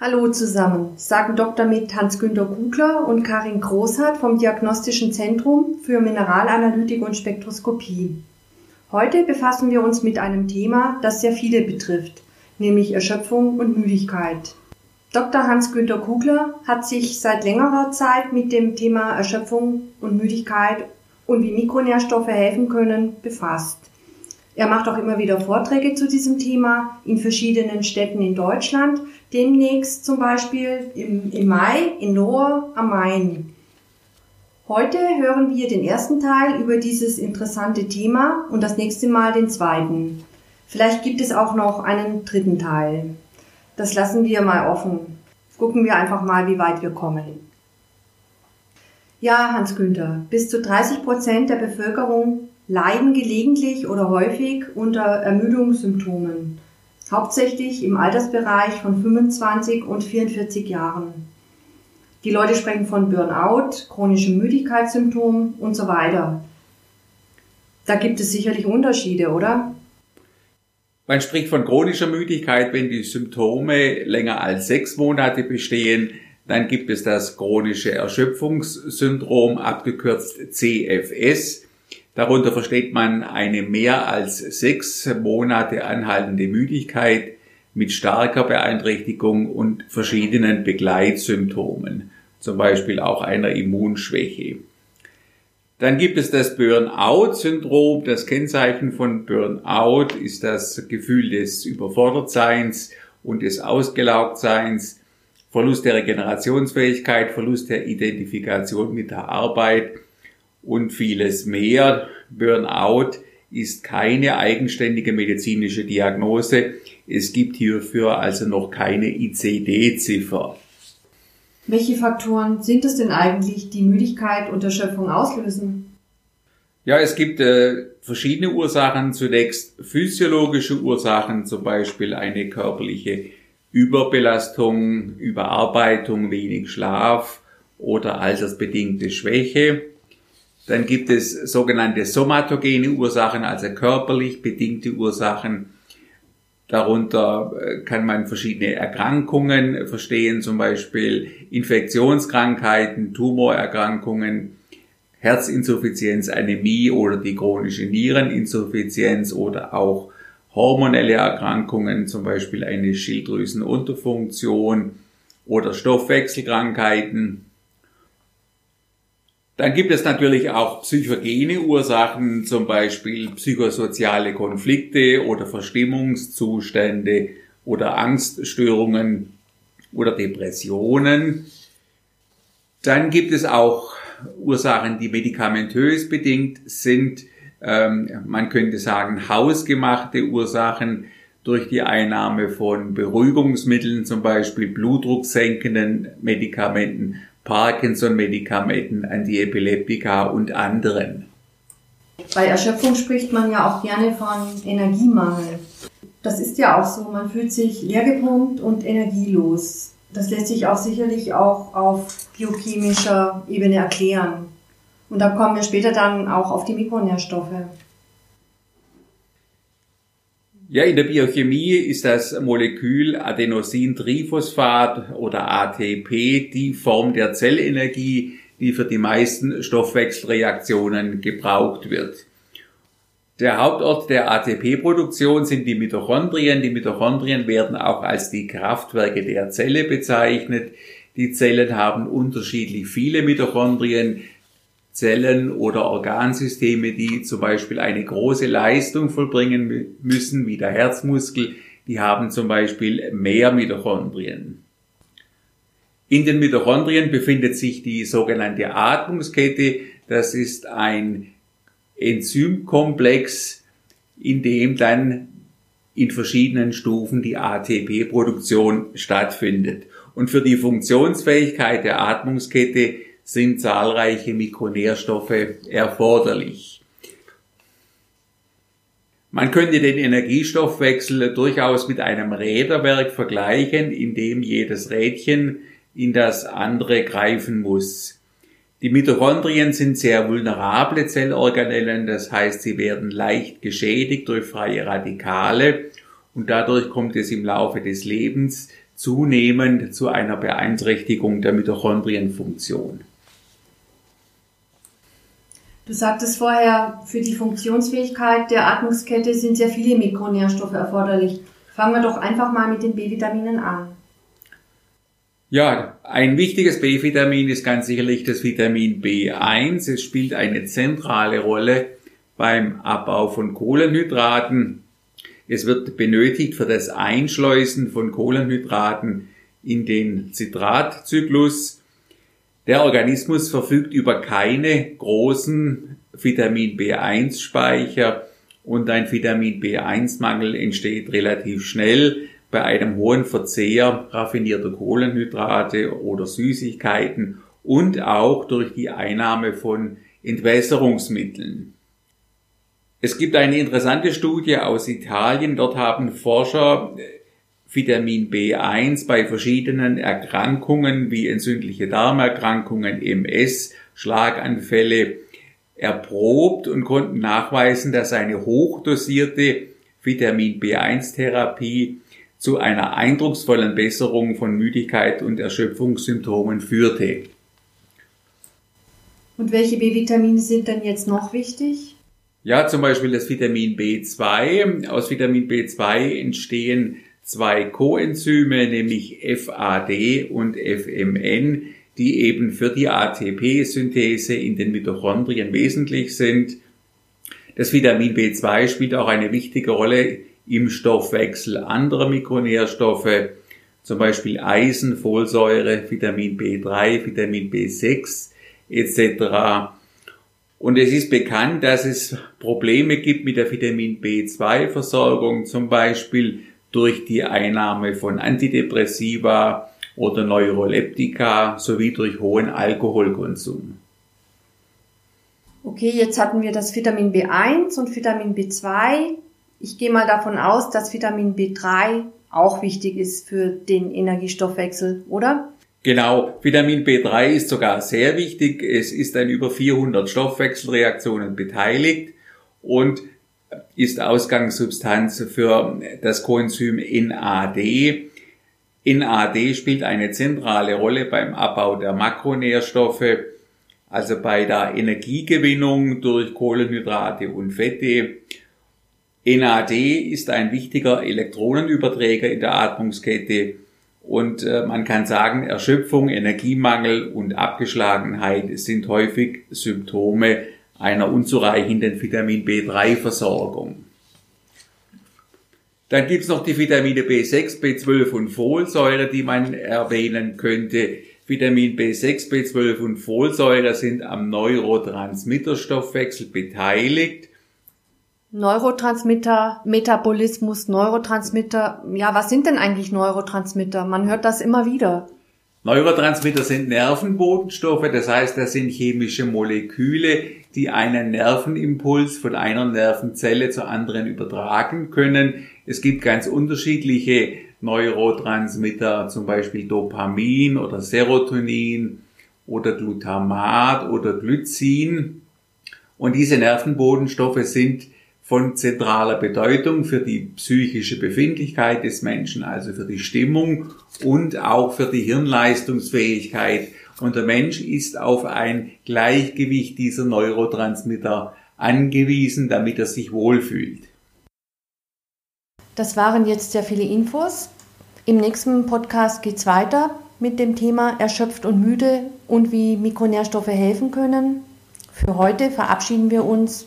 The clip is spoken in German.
Hallo zusammen, sagen Dr. mit Hans-Günter Kugler und Karin Großhardt vom Diagnostischen Zentrum für Mineralanalytik und Spektroskopie. Heute befassen wir uns mit einem Thema, das sehr viele betrifft, nämlich Erschöpfung und Müdigkeit. Dr. Hans-Günter Kugler hat sich seit längerer Zeit mit dem Thema Erschöpfung und Müdigkeit und wie Mikronährstoffe helfen können befasst. Er macht auch immer wieder Vorträge zu diesem Thema in verschiedenen Städten in Deutschland. Demnächst zum Beispiel im, im Mai in Lohr am Main. Heute hören wir den ersten Teil über dieses interessante Thema und das nächste Mal den zweiten. Vielleicht gibt es auch noch einen dritten Teil. Das lassen wir mal offen. Gucken wir einfach mal, wie weit wir kommen. Ja, Hans Günther, bis zu 30 Prozent der Bevölkerung leiden gelegentlich oder häufig unter Ermüdungssymptomen, hauptsächlich im Altersbereich von 25 und 44 Jahren. Die Leute sprechen von Burnout, chronischen Müdigkeitssymptomen und so weiter. Da gibt es sicherlich Unterschiede, oder? Man spricht von chronischer Müdigkeit, wenn die Symptome länger als sechs Monate bestehen. Dann gibt es das chronische Erschöpfungssyndrom, abgekürzt CFS. Darunter versteht man eine mehr als sechs Monate anhaltende Müdigkeit mit starker Beeinträchtigung und verschiedenen Begleitsymptomen, zum Beispiel auch einer Immunschwäche. Dann gibt es das Burnout-Syndrom. Das Kennzeichen von Burnout ist das Gefühl des Überfordertseins und des Ausgelaugtseins, Verlust der Regenerationsfähigkeit, Verlust der Identifikation mit der Arbeit, und vieles mehr. Burnout ist keine eigenständige medizinische Diagnose. Es gibt hierfür also noch keine ICD-Ziffer. Welche Faktoren sind es denn eigentlich, die Müdigkeit und Erschöpfung auslösen? Ja, es gibt äh, verschiedene Ursachen. Zunächst physiologische Ursachen, zum Beispiel eine körperliche Überbelastung, Überarbeitung, wenig Schlaf oder altersbedingte Schwäche. Dann gibt es sogenannte somatogene Ursachen, also körperlich bedingte Ursachen. Darunter äh, kann man verschiedene Erkrankungen verstehen, zum Beispiel Infektionskrankheiten, Tumorerkrankungen, Herzinsuffizienz, Anämie oder die chronische Niereninsuffizienz oder auch hormonelle Erkrankungen, zum Beispiel eine Schilddrüsenunterfunktion oder Stoffwechselkrankheiten. Dann gibt es natürlich auch psychogene Ursachen, zum Beispiel psychosoziale Konflikte oder Verstimmungszustände oder Angststörungen oder Depressionen. Dann gibt es auch Ursachen, die medikamentös bedingt sind. Ähm, man könnte sagen, hausgemachte Ursachen durch die Einnahme von Beruhigungsmitteln, zum Beispiel blutdrucksenkenden Medikamenten Parkinson-Medikamenten, Antiepileptika und anderen. Bei Erschöpfung spricht man ja auch gerne von Energiemangel. Das ist ja auch so, man fühlt sich leergepumpt und energielos. Das lässt sich auch sicherlich auch auf biochemischer Ebene erklären. Und da kommen wir später dann auch auf die Mikronährstoffe. Ja, in der Biochemie ist das Molekül Adenosintriphosphat oder ATP die Form der Zellenergie, die für die meisten Stoffwechselreaktionen gebraucht wird. Der Hauptort der ATP-Produktion sind die Mitochondrien. Die Mitochondrien werden auch als die Kraftwerke der Zelle bezeichnet. Die Zellen haben unterschiedlich viele Mitochondrien. Zellen oder Organsysteme, die zum Beispiel eine große Leistung vollbringen müssen, wie der Herzmuskel, die haben zum Beispiel mehr Mitochondrien. In den Mitochondrien befindet sich die sogenannte Atmungskette. Das ist ein Enzymkomplex, in dem dann in verschiedenen Stufen die ATP-Produktion stattfindet. Und für die Funktionsfähigkeit der Atmungskette sind zahlreiche Mikronährstoffe erforderlich. Man könnte den Energiestoffwechsel durchaus mit einem Räderwerk vergleichen, in dem jedes Rädchen in das andere greifen muss. Die Mitochondrien sind sehr vulnerable Zellorganellen, das heißt, sie werden leicht geschädigt durch freie Radikale und dadurch kommt es im Laufe des Lebens zunehmend zu einer Beeinträchtigung der Mitochondrienfunktion. Du sagtest vorher, für die Funktionsfähigkeit der Atmungskette sind sehr viele Mikronährstoffe erforderlich. Fangen wir doch einfach mal mit den B-Vitaminen an. Ja, ein wichtiges B-Vitamin ist ganz sicherlich das Vitamin B1. Es spielt eine zentrale Rolle beim Abbau von Kohlenhydraten. Es wird benötigt für das Einschleusen von Kohlenhydraten in den Zitratzyklus. Der Organismus verfügt über keine großen Vitamin B1-Speicher und ein Vitamin B1-Mangel entsteht relativ schnell bei einem hohen Verzehr raffinierter Kohlenhydrate oder Süßigkeiten und auch durch die Einnahme von Entwässerungsmitteln. Es gibt eine interessante Studie aus Italien. Dort haben Forscher Vitamin B1 bei verschiedenen Erkrankungen wie entzündliche Darmerkrankungen, MS, Schlaganfälle erprobt und konnten nachweisen, dass eine hochdosierte Vitamin B1-Therapie zu einer eindrucksvollen Besserung von Müdigkeit und Erschöpfungssymptomen führte. Und welche B-Vitamine sind denn jetzt noch wichtig? Ja, zum Beispiel das Vitamin B2. Aus Vitamin B2 entstehen zwei Coenzyme, nämlich FAD und FMN, die eben für die ATP-Synthese in den Mitochondrien wesentlich sind. Das Vitamin B2 spielt auch eine wichtige Rolle im Stoffwechsel anderer Mikronährstoffe, zum Beispiel Eisen, Folsäure, Vitamin B3, Vitamin B6 etc. Und es ist bekannt, dass es Probleme gibt mit der Vitamin B2-Versorgung, zum Beispiel durch die Einnahme von Antidepressiva oder Neuroleptika sowie durch hohen Alkoholkonsum. Okay, jetzt hatten wir das Vitamin B1 und Vitamin B2. Ich gehe mal davon aus, dass Vitamin B3 auch wichtig ist für den Energiestoffwechsel, oder? Genau, Vitamin B3 ist sogar sehr wichtig. Es ist an über 400 Stoffwechselreaktionen beteiligt und ist Ausgangssubstanz für das Coenzym NAD. NAD spielt eine zentrale Rolle beim Abbau der Makronährstoffe, also bei der Energiegewinnung durch Kohlenhydrate und Fette. NAD ist ein wichtiger Elektronenüberträger in der Atmungskette und äh, man kann sagen, Erschöpfung, Energiemangel und Abgeschlagenheit sind häufig Symptome einer unzureichenden Vitamin B3-Versorgung. Dann gibt's noch die Vitamine B6, B12 und Folsäure, die man erwähnen könnte. Vitamin B6, B12 und Folsäure sind am Neurotransmitterstoffwechsel beteiligt. Neurotransmitter, Metabolismus, Neurotransmitter. Ja, was sind denn eigentlich Neurotransmitter? Man hört das immer wieder. Neurotransmitter sind Nervenbotenstoffe, das heißt, das sind chemische Moleküle, die einen Nervenimpuls von einer Nervenzelle zur anderen übertragen können. Es gibt ganz unterschiedliche Neurotransmitter, zum Beispiel Dopamin oder Serotonin oder Glutamat oder Glycin. Und diese Nervenbodenstoffe sind von zentraler Bedeutung für die psychische Befindlichkeit des Menschen, also für die Stimmung und auch für die Hirnleistungsfähigkeit. Und der Mensch ist auf ein Gleichgewicht dieser Neurotransmitter angewiesen, damit er sich wohlfühlt. Das waren jetzt sehr viele Infos. Im nächsten Podcast geht es weiter mit dem Thema erschöpft und müde und wie Mikronährstoffe helfen können. Für heute verabschieden wir uns